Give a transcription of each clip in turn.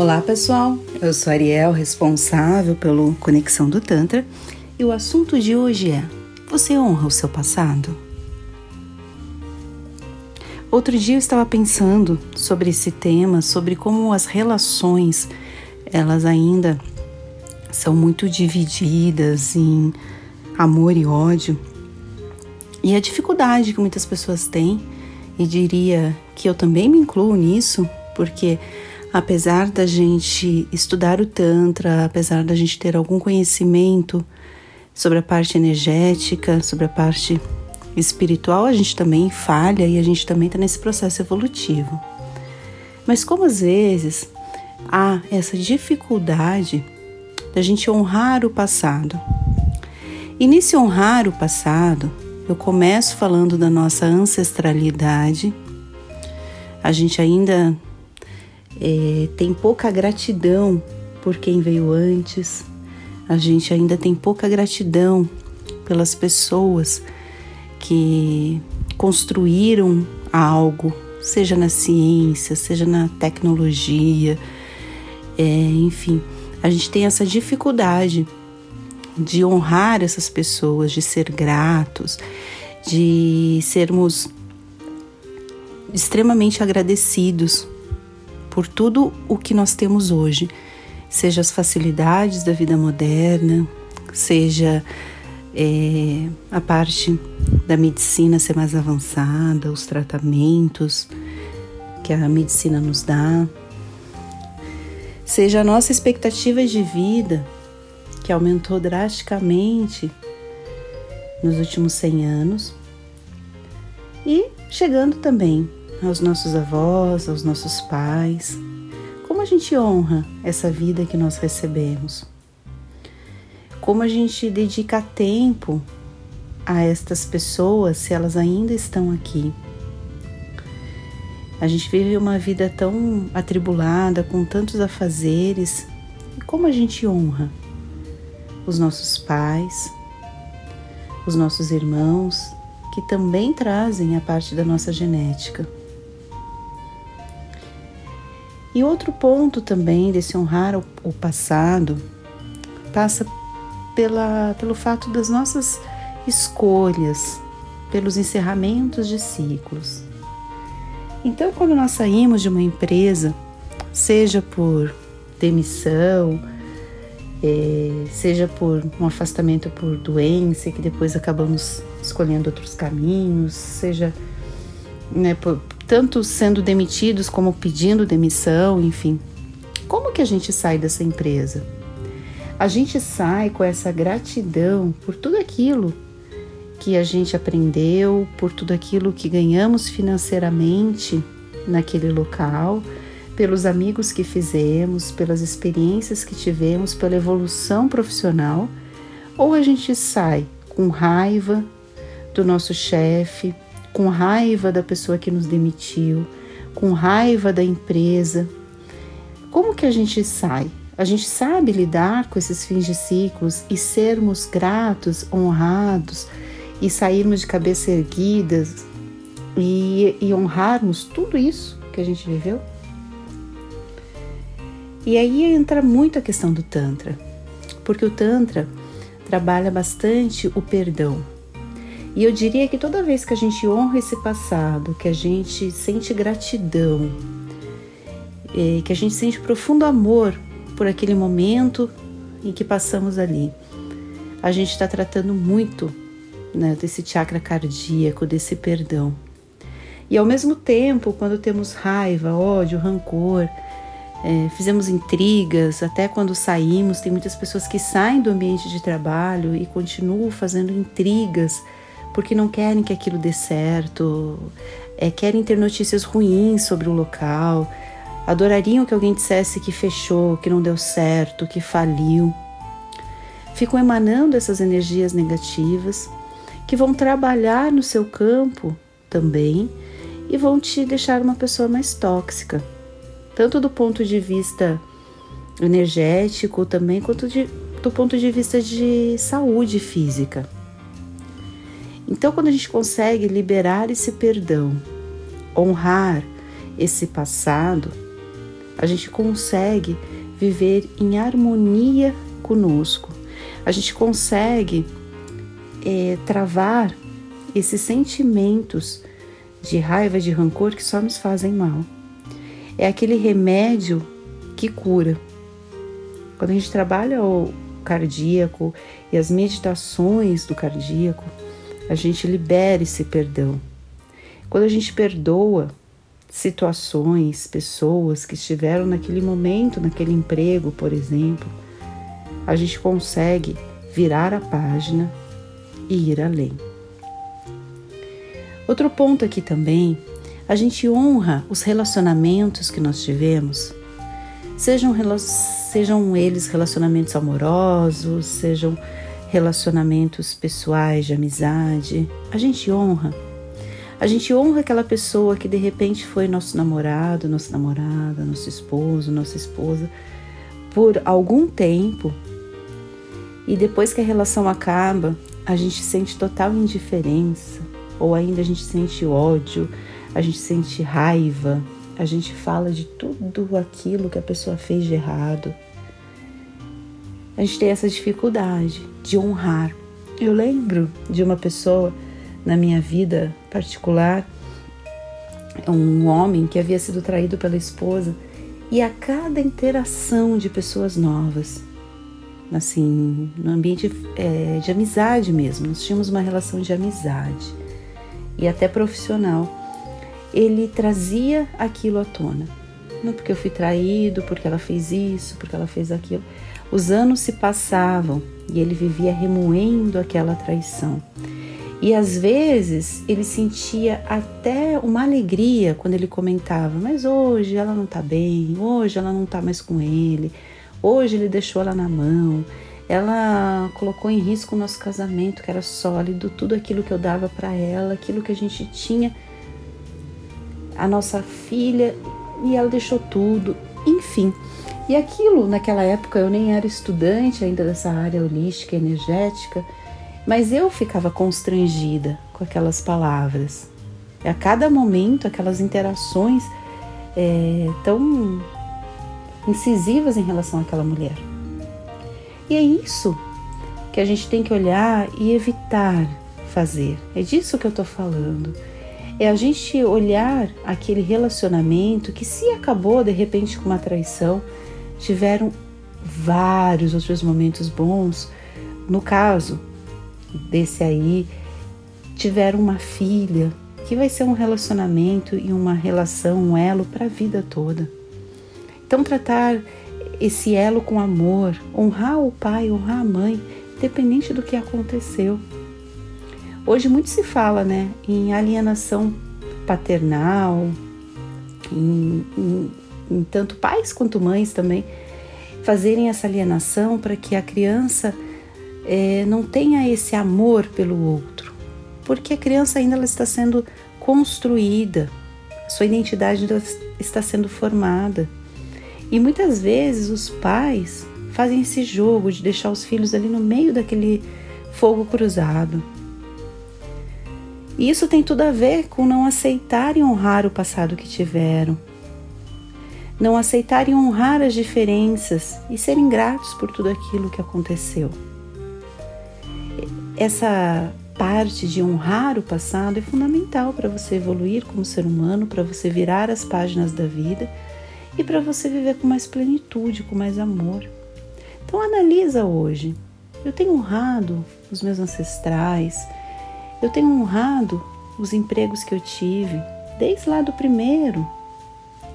Olá pessoal, eu sou Ariel, responsável pelo Conexão do Tantra, e o assunto de hoje é: você honra o seu passado? Outro dia eu estava pensando sobre esse tema, sobre como as relações elas ainda são muito divididas em amor e ódio. E a dificuldade que muitas pessoas têm, e diria que eu também me incluo nisso, porque apesar da gente estudar o Tantra, apesar da gente ter algum conhecimento sobre a parte energética, sobre a parte espiritual, a gente também falha e a gente também está nesse processo evolutivo. Mas como às vezes há essa dificuldade da gente honrar o passado. E nesse honrar o passado, eu começo falando da nossa ancestralidade. A gente ainda é, tem pouca gratidão por quem veio antes, a gente ainda tem pouca gratidão pelas pessoas que construíram algo, seja na ciência, seja na tecnologia, é, enfim, a gente tem essa dificuldade de honrar essas pessoas, de ser gratos, de sermos extremamente agradecidos por tudo o que nós temos hoje, seja as facilidades da vida moderna, seja é, a parte da medicina ser mais avançada, os tratamentos que a medicina nos dá, seja a nossa expectativa de vida que aumentou drasticamente nos últimos 100 anos. E chegando também aos nossos avós, aos nossos pais. Como a gente honra essa vida que nós recebemos? Como a gente dedica tempo a estas pessoas se elas ainda estão aqui? A gente vive uma vida tão atribulada, com tantos afazeres. E como a gente honra os nossos pais, os nossos irmãos, que também trazem a parte da nossa genética? E outro ponto também desse honrar o, passado passa pela, pelo fato das nossas escolhas, pelos encerramentos de ciclos. Então, quando nós saímos de uma empresa, seja por demissão, é, seja por um afastamento por doença, que depois acabamos escolhendo outros caminhos, seja né, por, tanto sendo demitidos como pedindo demissão, enfim. Como que a gente sai dessa empresa? A gente sai com essa gratidão por tudo aquilo que a gente aprendeu, por tudo aquilo que ganhamos financeiramente naquele local, pelos amigos que fizemos, pelas experiências que tivemos, pela evolução profissional, ou a gente sai com raiva do nosso chefe, com raiva da pessoa que nos demitiu, com raiva da empresa. Como que a gente sai? A gente sabe lidar com esses fins de ciclos e sermos gratos, honrados e sairmos de cabeça erguidas e, e honrarmos tudo isso que a gente viveu? E aí entra muito a questão do Tantra, porque o Tantra trabalha bastante o perdão. E eu diria que toda vez que a gente honra esse passado, que a gente sente gratidão, é, que a gente sente profundo amor por aquele momento em que passamos ali, a gente está tratando muito né, desse chakra cardíaco, desse perdão. E ao mesmo tempo, quando temos raiva, ódio, rancor, é, fizemos intrigas, até quando saímos, tem muitas pessoas que saem do ambiente de trabalho e continuam fazendo intrigas porque não querem que aquilo dê certo, é, querem ter notícias ruins sobre o local, adorariam que alguém dissesse que fechou, que não deu certo, que faliu. Ficam emanando essas energias negativas que vão trabalhar no seu campo também e vão te deixar uma pessoa mais tóxica, tanto do ponto de vista energético também, quanto de, do ponto de vista de saúde física. Então, quando a gente consegue liberar esse perdão, honrar esse passado, a gente consegue viver em harmonia conosco. A gente consegue é, travar esses sentimentos de raiva, de rancor que só nos fazem mal. É aquele remédio que cura. Quando a gente trabalha o cardíaco e as meditações do cardíaco, a gente libera esse perdão. Quando a gente perdoa situações, pessoas que estiveram naquele momento, naquele emprego, por exemplo, a gente consegue virar a página e ir além. Outro ponto aqui também, a gente honra os relacionamentos que nós tivemos, sejam, sejam eles relacionamentos amorosos, sejam relacionamentos pessoais de amizade, a gente honra. A gente honra aquela pessoa que de repente foi nosso namorado, nossa namorada, nosso esposo, nossa esposa, por algum tempo e depois que a relação acaba, a gente sente total indiferença, ou ainda a gente sente ódio, a gente sente raiva, a gente fala de tudo aquilo que a pessoa fez de errado. A gente tem essa dificuldade de honrar. Eu lembro de uma pessoa na minha vida particular, um homem que havia sido traído pela esposa, e a cada interação de pessoas novas, assim, no ambiente é, de amizade mesmo. Nós tínhamos uma relação de amizade e até profissional. Ele trazia aquilo à tona. Não porque eu fui traído, porque ela fez isso, porque ela fez aquilo. Os anos se passavam e ele vivia remoendo aquela traição. E às vezes ele sentia até uma alegria quando ele comentava: Mas hoje ela não tá bem, hoje ela não tá mais com ele, Hoje ele deixou ela na mão. Ela colocou em risco o nosso casamento, que era sólido, tudo aquilo que eu dava para ela, aquilo que a gente tinha, a nossa filha, e ela deixou tudo, enfim. E aquilo, naquela época, eu nem era estudante ainda dessa área holística, energética, mas eu ficava constrangida com aquelas palavras. E a cada momento, aquelas interações é, tão incisivas em relação àquela mulher. E é isso que a gente tem que olhar e evitar fazer. É disso que eu estou falando. É a gente olhar aquele relacionamento que, se acabou de repente com uma traição, tiveram vários outros momentos bons. No caso desse aí, tiveram uma filha, que vai ser um relacionamento e uma relação, um elo para a vida toda. Então, tratar esse elo com amor, honrar o pai, honrar a mãe, independente do que aconteceu. Hoje muito se fala né, em alienação paternal, em, em, em tanto pais quanto mães também fazerem essa alienação para que a criança é, não tenha esse amor pelo outro, porque a criança ainda ela está sendo construída, sua identidade está sendo formada. E muitas vezes os pais fazem esse jogo de deixar os filhos ali no meio daquele fogo cruzado. E isso tem tudo a ver com não aceitarem honrar o passado que tiveram, não aceitarem honrar as diferenças e serem gratos por tudo aquilo que aconteceu. Essa parte de honrar o passado é fundamental para você evoluir como ser humano, para você virar as páginas da vida e para você viver com mais plenitude, com mais amor. Então analisa hoje. Eu tenho honrado os meus ancestrais, eu tenho honrado os empregos que eu tive, desde lá do primeiro,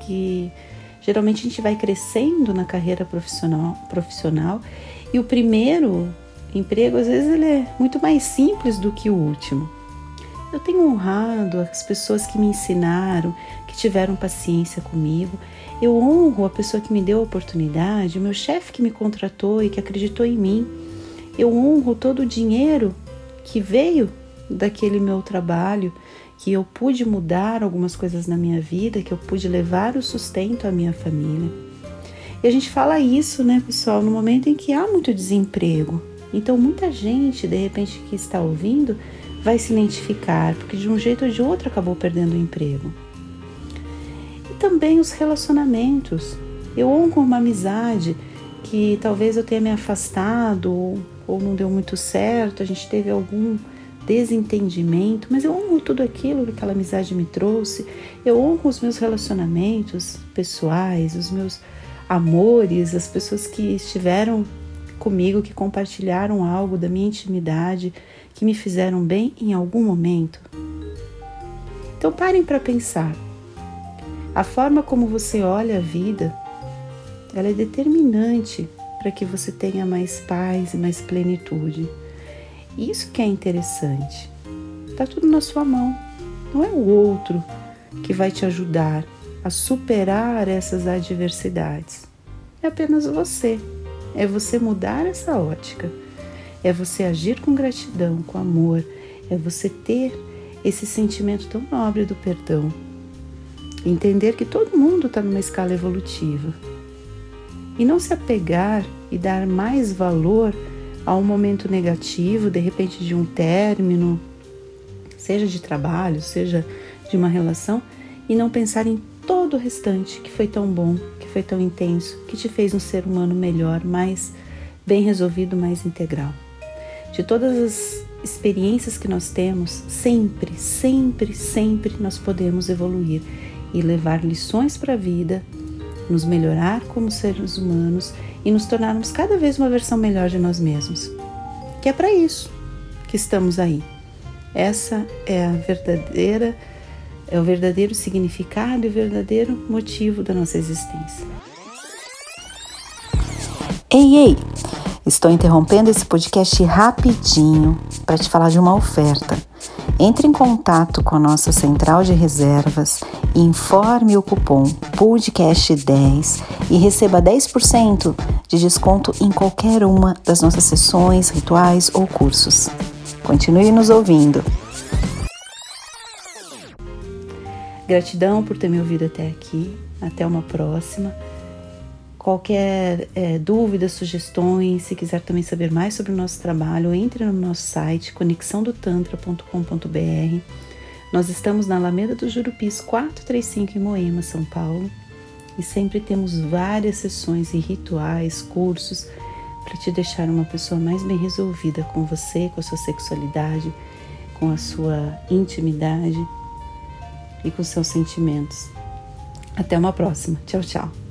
que geralmente a gente vai crescendo na carreira profissional, profissional e o primeiro emprego às vezes ele é muito mais simples do que o último. Eu tenho honrado as pessoas que me ensinaram, que tiveram paciência comigo. Eu honro a pessoa que me deu a oportunidade, o meu chefe que me contratou e que acreditou em mim. Eu honro todo o dinheiro que veio daquele meu trabalho, que eu pude mudar algumas coisas na minha vida, que eu pude levar o sustento à minha família. E a gente fala isso, né, pessoal, no momento em que há muito desemprego. Então, muita gente, de repente, que está ouvindo, vai se identificar, porque de um jeito ou de outro acabou perdendo o emprego. E também os relacionamentos. Eu honro uma amizade que talvez eu tenha me afastado ou, não deu muito certo, a gente teve algum desentendimento, mas eu honro tudo aquilo que aquela amizade me trouxe. Eu honro os meus relacionamentos pessoais, os meus amores, as pessoas que estiveram comigo, que compartilharam algo da minha intimidade, que me fizeram bem em algum momento. Então parem para pensar. A forma como você olha a vida, ela é determinante para que você tenha mais paz e mais plenitude. Isso que é interessante. Está tudo na sua mão. Não é o outro que vai te ajudar a superar essas adversidades. É apenas você. É você mudar essa ótica. É você agir com gratidão, com amor. É você ter esse sentimento tão nobre do perdão. Entender que todo mundo está numa escala evolutiva. E não se apegar e dar mais valor a um momento negativo, de repente de um término, seja de trabalho, seja de uma relação, e não pensar em todo o restante que foi tão bom, que foi tão intenso, que te fez um ser humano melhor, mais bem resolvido, mais integral. De todas as experiências que nós temos, sempre, sempre, sempre nós podemos evoluir e levar lições para a vida, nos melhorar como seres humanos e nos tornarmos cada vez uma versão melhor de nós mesmos. Que é para isso que estamos aí. Essa é a verdadeira é o verdadeiro significado e o verdadeiro motivo da nossa existência. Ei, ei! Estou interrompendo esse podcast rapidinho para te falar de uma oferta. Entre em contato com a nossa central de reservas, informe o cupom podcast10 e receba 10% de desconto em qualquer uma das nossas sessões, rituais ou cursos. Continue nos ouvindo. Gratidão por ter me ouvido até aqui. Até uma próxima. Qualquer é, dúvida, sugestões, se quiser também saber mais sobre o nosso trabalho, entre no nosso site conexãodotantra.com.br. Nós estamos na Alameda do Jurupis 435 em Moema, São Paulo, e sempre temos várias sessões e rituais, cursos para te deixar uma pessoa mais bem resolvida com você, com a sua sexualidade, com a sua intimidade e com seus sentimentos. Até uma próxima. Tchau, tchau.